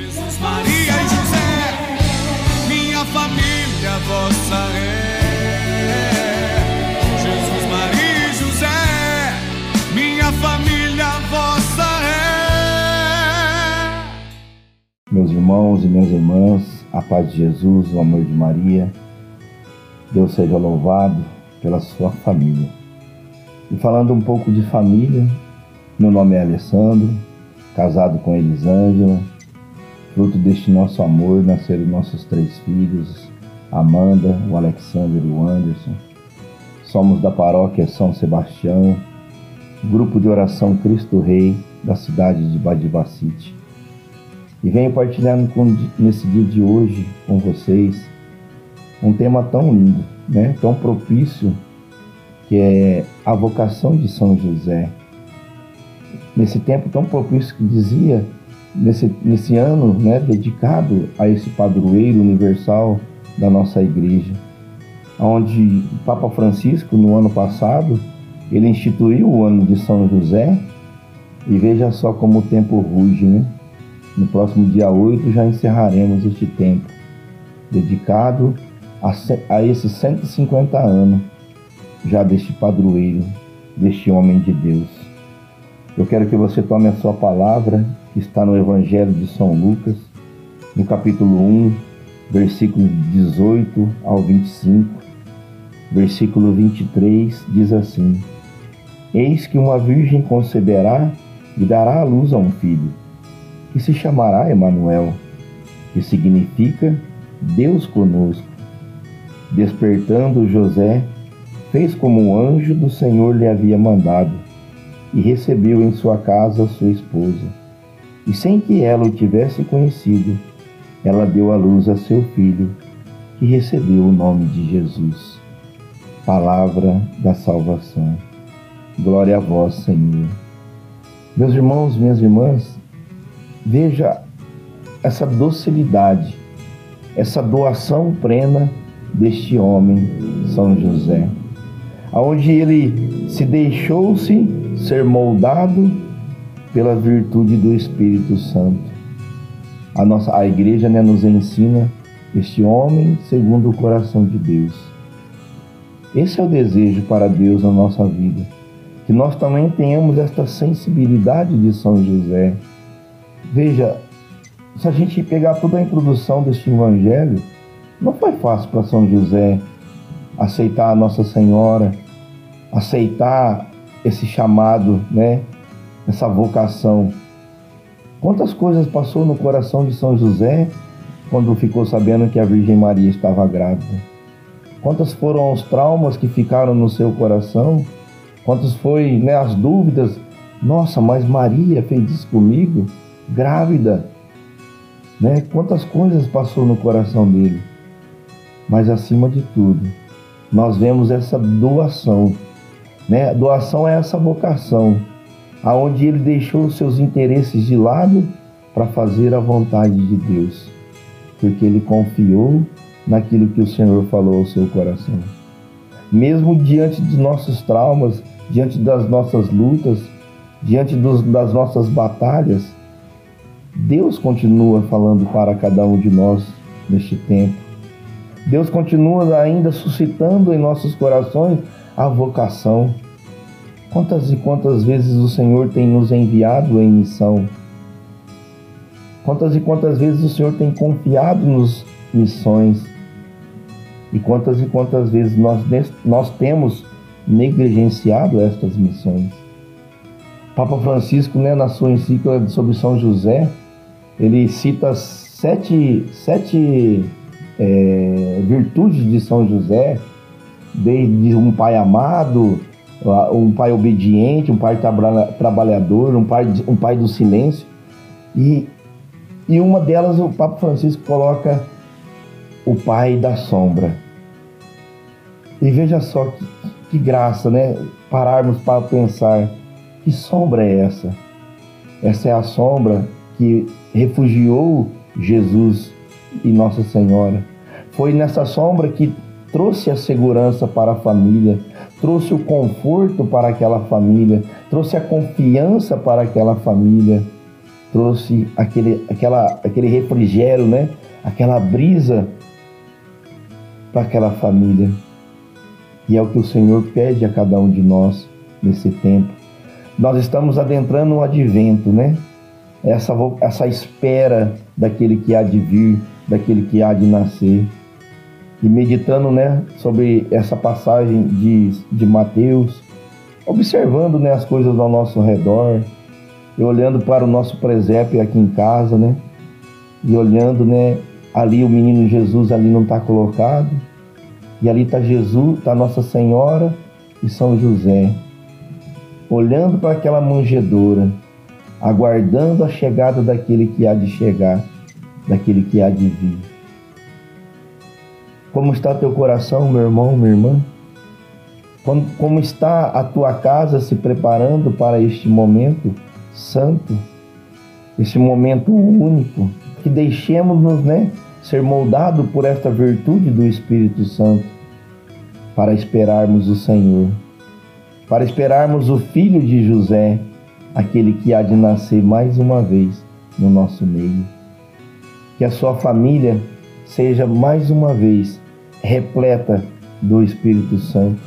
Jesus, Maria e José, minha família vossa é. Jesus, Maria e José, minha família vossa é. Meus irmãos e minhas irmãs, a paz de Jesus, o amor de Maria, Deus seja louvado pela sua família. E falando um pouco de família, meu nome é Alessandro, casado com Elisângela. Fruto deste nosso amor nasceram nossos três filhos, Amanda, o Alexander e o Anderson. Somos da paróquia São Sebastião, grupo de oração Cristo Rei da cidade de Badibacite. E venho partilhando com, nesse dia de hoje com vocês um tema tão lindo, né? tão propício, que é a vocação de São José nesse tempo tão propício que dizia, nesse, nesse ano né, dedicado a esse padroeiro universal da nossa igreja, onde o Papa Francisco, no ano passado, ele instituiu o ano de São José, e veja só como o tempo ruge, né? No próximo dia 8 já encerraremos este tempo, dedicado a, a esses 150 anos já deste padroeiro, deste homem de Deus. Eu quero que você tome a sua palavra, que está no Evangelho de São Lucas, no capítulo 1, versículo 18 ao 25. Versículo 23 diz assim: Eis que uma virgem conceberá e dará à luz a um filho, que se chamará Emanuel, que significa Deus conosco. Despertando José, fez como um anjo do Senhor lhe havia mandado e recebeu em sua casa sua esposa. E sem que ela o tivesse conhecido, ela deu à luz a seu filho, que recebeu o nome de Jesus. Palavra da salvação. Glória a vós, Senhor. Meus irmãos, minhas irmãs, veja essa docilidade, essa doação plena deste homem, São José, aonde ele se deixou-se ser moldado pela virtude do Espírito Santo. A nossa a igreja né, nos ensina este homem segundo o coração de Deus. Esse é o desejo para Deus na nossa vida, que nós também tenhamos esta sensibilidade de São José. Veja, se a gente pegar toda a introdução deste evangelho, não foi fácil para São José aceitar a Nossa Senhora, aceitar esse chamado, né? Essa vocação. Quantas coisas passou no coração de São José quando ficou sabendo que a Virgem Maria estava grávida? Quantas foram os traumas que ficaram no seu coração? Quantas foi, né, as dúvidas? Nossa, mas Maria fez isso comigo, grávida, né? Quantas coisas passou no coração dele? Mas acima de tudo, nós vemos essa doação né? Doação é essa vocação, aonde ele deixou os seus interesses de lado para fazer a vontade de Deus, porque ele confiou naquilo que o Senhor falou ao seu coração. Mesmo diante dos nossos traumas, diante das nossas lutas, diante dos, das nossas batalhas, Deus continua falando para cada um de nós neste tempo. Deus continua ainda suscitando em nossos corações a vocação. Quantas e quantas vezes o Senhor tem nos enviado em missão? Quantas e quantas vezes o Senhor tem confiado nos missões? E quantas e quantas vezes nós, nós temos negligenciado estas missões? Papa Francisco, né, na sua encíclica sobre São José, ele cita sete, sete é, virtudes de São José desde um pai amado, um pai obediente, um pai trabalhador, um pai, um pai do silêncio. E, e uma delas o Papa Francisco coloca o pai da sombra. E veja só que, que graça, né? Pararmos para pensar que sombra é essa? Essa é a sombra que refugiou Jesus e Nossa Senhora. Foi nessa sombra que trouxe a segurança para a família, trouxe o conforto para aquela família, trouxe a confiança para aquela família. trouxe aquele, aquela, aquele refrigério, né? Aquela brisa para aquela família. E é o que o Senhor pede a cada um de nós nesse tempo. Nós estamos adentrando o advento, né? Essa, essa espera daquele que há de vir, daquele que há de nascer. E meditando né, sobre essa passagem de, de Mateus, observando né, as coisas ao nosso redor, e olhando para o nosso presépio aqui em casa, né? E olhando, né, ali o menino Jesus ali não está colocado, e ali está Jesus, está Nossa Senhora e São José, olhando para aquela manjedoura, aguardando a chegada daquele que há de chegar, daquele que há de vir. Como está teu coração, meu irmão, minha irmã? Como está a tua casa se preparando para este momento santo, este momento único? Que deixemos-nos, né, ser moldado por esta virtude do Espírito Santo para esperarmos o Senhor, para esperarmos o filho de José, aquele que há de nascer mais uma vez no nosso meio. Que a sua família seja mais uma vez repleta do Espírito Santo.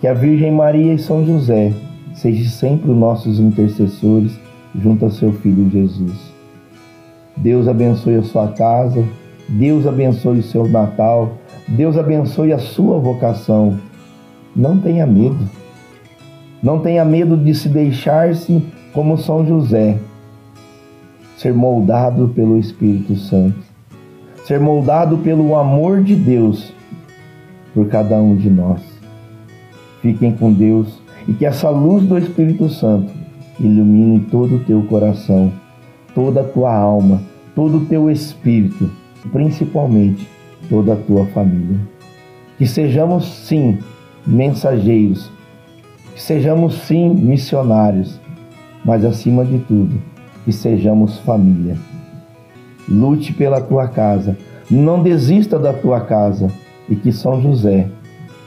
Que a Virgem Maria e São José sejam sempre os nossos intercessores junto a seu Filho Jesus. Deus abençoe a sua casa, Deus abençoe o seu Natal, Deus abençoe a sua vocação. Não tenha medo. Não tenha medo de se deixar-se como São José, ser moldado pelo Espírito Santo, ser moldado pelo amor de Deus por cada um de nós. Fiquem com Deus e que essa luz do Espírito Santo ilumine todo o teu coração, toda a tua alma, todo o teu espírito principalmente toda a tua família. Que sejamos sim mensageiros, que sejamos sim missionários, mas acima de tudo, que sejamos família. Lute pela tua casa, não desista da tua casa e que São José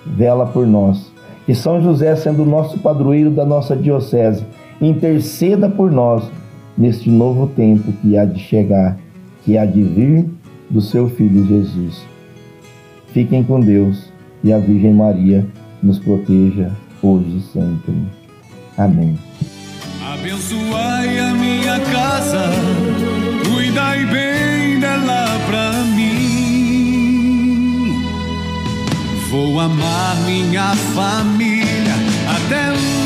vela por nós. Que São José, sendo o nosso padroeiro da nossa diocese, interceda por nós neste novo tempo que há de chegar, que há de vir do seu Filho Jesus. Fiquem com Deus e a Virgem Maria nos proteja hoje e sempre. Amém. Abençoai a minha bem dela pra mim. Vou amar minha família até o